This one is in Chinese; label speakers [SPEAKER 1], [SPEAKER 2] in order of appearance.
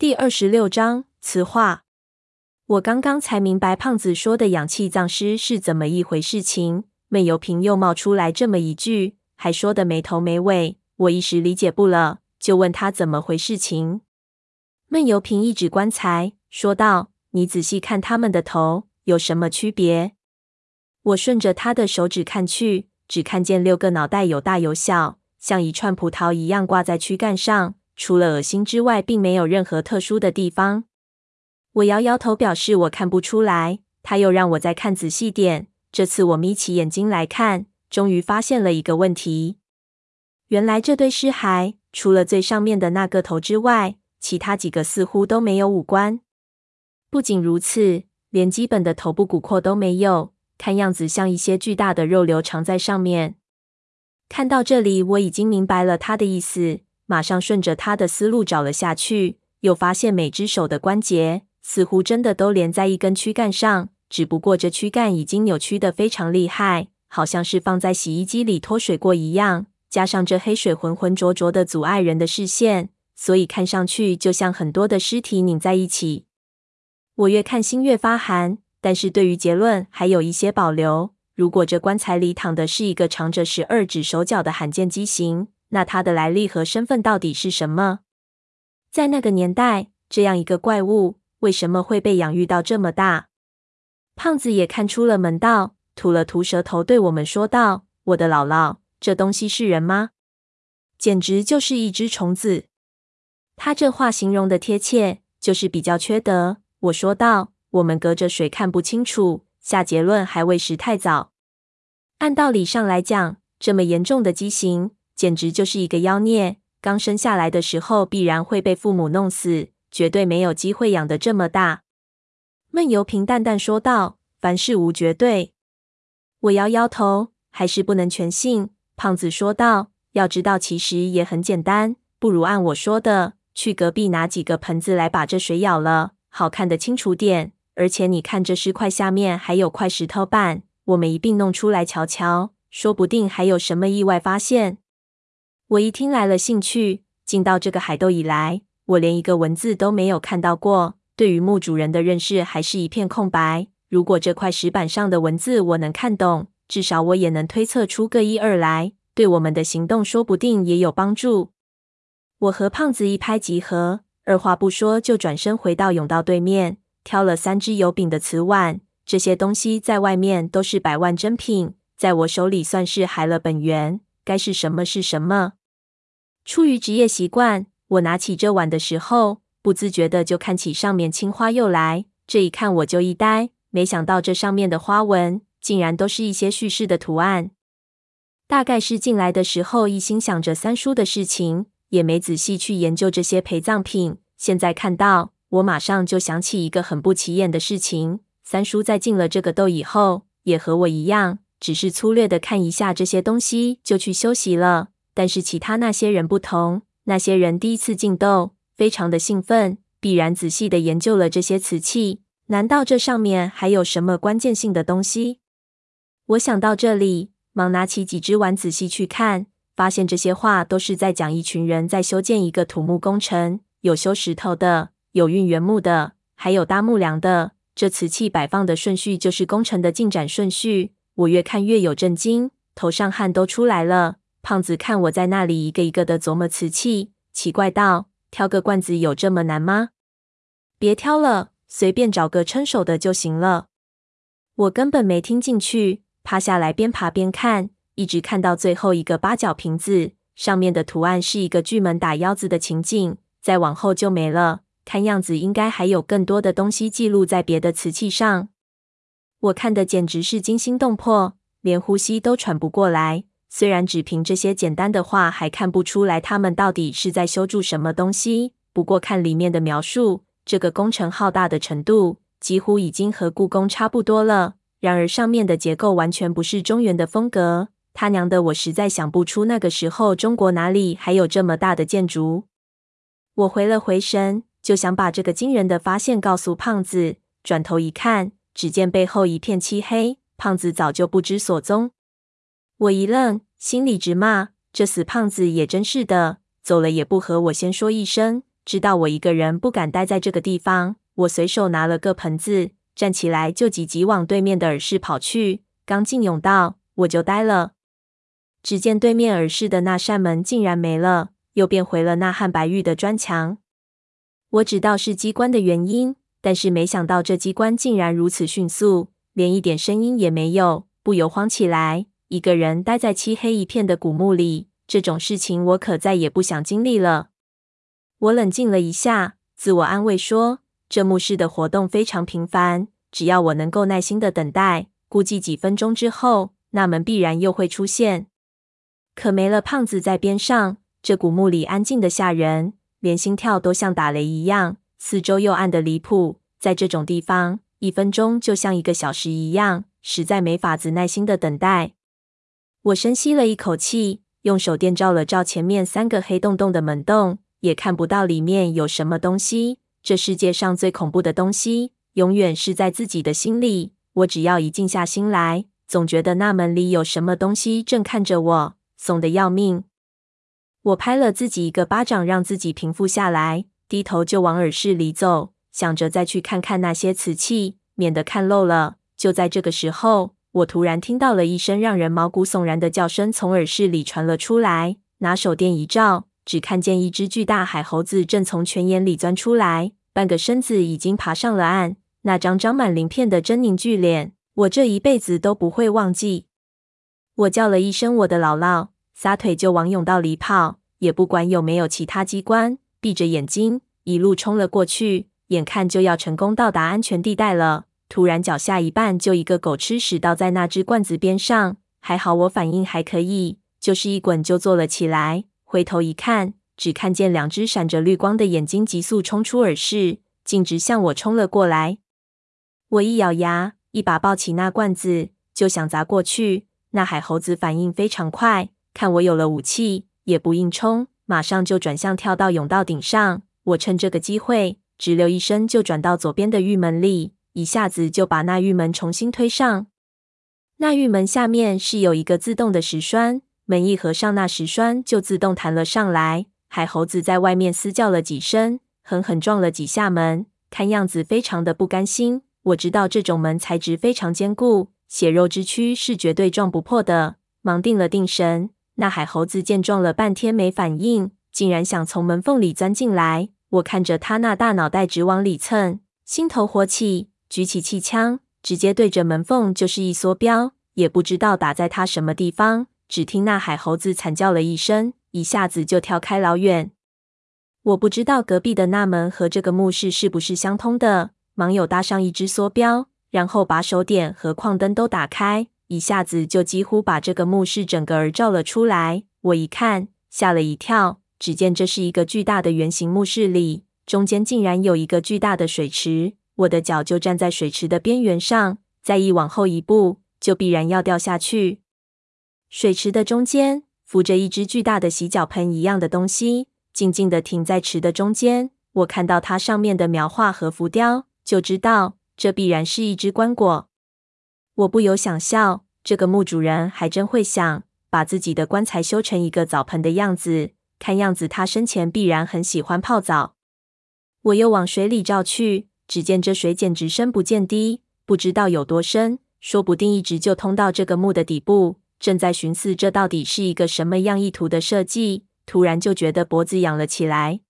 [SPEAKER 1] 第二十六章磁化。我刚刚才明白胖子说的氧气丧失是怎么一回事情。闷油瓶又冒出来这么一句，还说得没头没尾，我一时理解不了，就问他怎么回事情。闷油瓶一指棺材，说道：“你仔细看他们的头，有什么区别？”我顺着他的手指看去，只看见六个脑袋有大有小，像一串葡萄一样挂在躯干上。除了恶心之外，并没有任何特殊的地方。我摇摇头，表示我看不出来。他又让我再看仔细点。这次我眯起眼睛来看，终于发现了一个问题。原来这对尸骸，除了最上面的那个头之外，其他几个似乎都没有五官。不仅如此，连基本的头部骨廓都没有，看样子像一些巨大的肉瘤藏在上面。看到这里，我已经明白了他的意思。马上顺着他的思路找了下去，又发现每只手的关节似乎真的都连在一根躯干上，只不过这躯干已经扭曲得非常厉害，好像是放在洗衣机里脱水过一样。加上这黑水浑浑浊浊的阻碍人的视线，所以看上去就像很多的尸体拧在一起。我越看心越发寒，但是对于结论还有一些保留。如果这棺材里躺的是一个长着十二指手脚的罕见畸形，那他的来历和身份到底是什么？在那个年代，这样一个怪物为什么会被养育到这么大？胖子也看出了门道，吐了吐舌头，对我们说道：“我的姥姥，这东西是人吗？简直就是一只虫子。”他这话形容的贴切，就是比较缺德。我说道：“我们隔着水看不清楚，下结论还为时太早。按道理上来讲，这么严重的畸形。”简直就是一个妖孽！刚生下来的时候必然会被父母弄死，绝对没有机会养得这么大。闷油瓶淡淡说道：“凡事无绝对。”我摇摇头，还是不能全信。胖子说道：“要知道，其实也很简单，不如按我说的，去隔壁拿几个盆子来，把这水舀了，好看得清楚点。而且你看，这尸块下面还有块石头板，我们一并弄出来瞧瞧，说不定还有什么意外发现。”我一听来了兴趣，进到这个海斗以来，我连一个文字都没有看到过，对于墓主人的认识还是一片空白。如果这块石板上的文字我能看懂，至少我也能推测出个一二来，对我们的行动说不定也有帮助。我和胖子一拍即合，二话不说就转身回到甬道对面，挑了三只有柄的瓷碗。这些东西在外面都是百万珍品，在我手里算是海了本源，该是什么是什么。出于职业习惯，我拿起这碗的时候，不自觉的就看起上面青花釉来。这一看我就一呆，没想到这上面的花纹竟然都是一些叙事的图案。大概是进来的时候一心想着三叔的事情，也没仔细去研究这些陪葬品。现在看到，我马上就想起一个很不起眼的事情：三叔在进了这个洞以后，也和我一样，只是粗略的看一下这些东西就去休息了。但是其他那些人不同，那些人第一次进窦，非常的兴奋，必然仔细的研究了这些瓷器。难道这上面还有什么关键性的东西？我想到这里，忙拿起几只碗仔细去看，发现这些画都是在讲一群人在修建一个土木工程，有修石头的，有运原木的，还有搭木梁的。这瓷器摆放的顺序就是工程的进展顺序。我越看越有震惊，头上汗都出来了。胖子看我在那里一个一个的琢磨瓷器，奇怪道：“挑个罐子有这么难吗？别挑了，随便找个称手的就行了。”我根本没听进去，趴下来边爬边看，一直看到最后一个八角瓶子，上面的图案是一个巨门打腰子的情景，再往后就没了。看样子应该还有更多的东西记录在别的瓷器上。我看的简直是惊心动魄，连呼吸都喘不过来。虽然只凭这些简单的话还看不出来他们到底是在修筑什么东西，不过看里面的描述，这个工程浩大的程度几乎已经和故宫差不多了。然而上面的结构完全不是中原的风格，他娘的，我实在想不出那个时候中国哪里还有这么大的建筑。我回了回神，就想把这个惊人的发现告诉胖子，转头一看，只见背后一片漆黑，胖子早就不知所踪。我一愣，心里直骂：这死胖子也真是的，走了也不和我先说一声，知道我一个人不敢待在这个地方，我随手拿了个盆子，站起来就急急往对面的耳室跑去。刚进甬道，我就呆了。只见对面耳室的那扇门竟然没了，又变回了那汉白玉的砖墙。我知道是机关的原因，但是没想到这机关竟然如此迅速，连一点声音也没有，不由慌起来。一个人待在漆黑一片的古墓里，这种事情我可再也不想经历了。我冷静了一下，自我安慰说：“这墓室的活动非常频繁，只要我能够耐心的等待，估计几分钟之后，那门必然又会出现。”可没了胖子在边上，这古墓里安静的吓人，连心跳都像打雷一样，四周又暗的离谱。在这种地方，一分钟就像一个小时一样，实在没法子耐心的等待。我深吸了一口气，用手电照了照前面三个黑洞洞的门洞。也看不到里面有什么东西。这世界上最恐怖的东西，永远是在自己的心里。我只要一静下心来，总觉得那门里有什么东西正看着我，怂得要命。我拍了自己一个巴掌，让自己平复下来，低头就往耳室里走，想着再去看看那些瓷器，免得看漏了。就在这个时候，我突然听到了一声让人毛骨悚然的叫声从耳室里传了出来，拿手电一照。只看见一只巨大海猴子正从泉眼里钻出来，半个身子已经爬上了岸。那张长满鳞片的狰狞巨脸，我这一辈子都不会忘记。我叫了一声我的姥姥，撒腿就往甬道里跑，也不管有没有其他机关，闭着眼睛一路冲了过去。眼看就要成功到达安全地带了，突然脚下一绊，就一个狗吃屎倒在那只罐子边上。还好我反应还可以，就是一滚就坐了起来。回头一看，只看见两只闪着绿光的眼睛急速冲出耳室，径直向我冲了过来。我一咬牙，一把抱起那罐子，就想砸过去。那海猴子反应非常快，看我有了武器，也不硬冲，马上就转向跳到甬道顶上。我趁这个机会，直溜一声就转到左边的玉门里，一下子就把那玉门重新推上。那玉门下面是有一个自动的石栓。门一合上，那石栓就自动弹了上来。海猴子在外面嘶叫了几声，狠狠撞了几下门，看样子非常的不甘心。我知道这种门材质非常坚固，血肉之躯是绝对撞不破的，忙定了定神。那海猴子见撞了半天没反应，竟然想从门缝里钻进来。我看着他那大脑袋直往里蹭，心头火起，举起气枪，直接对着门缝就是一梭镖，也不知道打在他什么地方。只听那海猴子惨叫了一声，一下子就跳开老远。我不知道隔壁的那门和这个墓室是不是相通的，忙又搭上一只梭镖，然后把手电和矿灯都打开，一下子就几乎把这个墓室整个儿照了出来。我一看，吓了一跳，只见这是一个巨大的圆形墓室里，中间竟然有一个巨大的水池，我的脚就站在水池的边缘上，再一往后一步，就必然要掉下去。水池的中间浮着一只巨大的洗脚盆一样的东西，静静地停在池的中间。我看到它上面的描画和浮雕，就知道这必然是一只棺椁。我不由想笑，这个墓主人还真会想，把自己的棺材修成一个澡盆的样子。看样子他生前必然很喜欢泡澡。我又往水里照去，只见这水简直深不见底，不知道有多深，说不定一直就通到这个墓的底部。正在寻思这到底是一个什么样意图的设计，突然就觉得脖子痒了起来。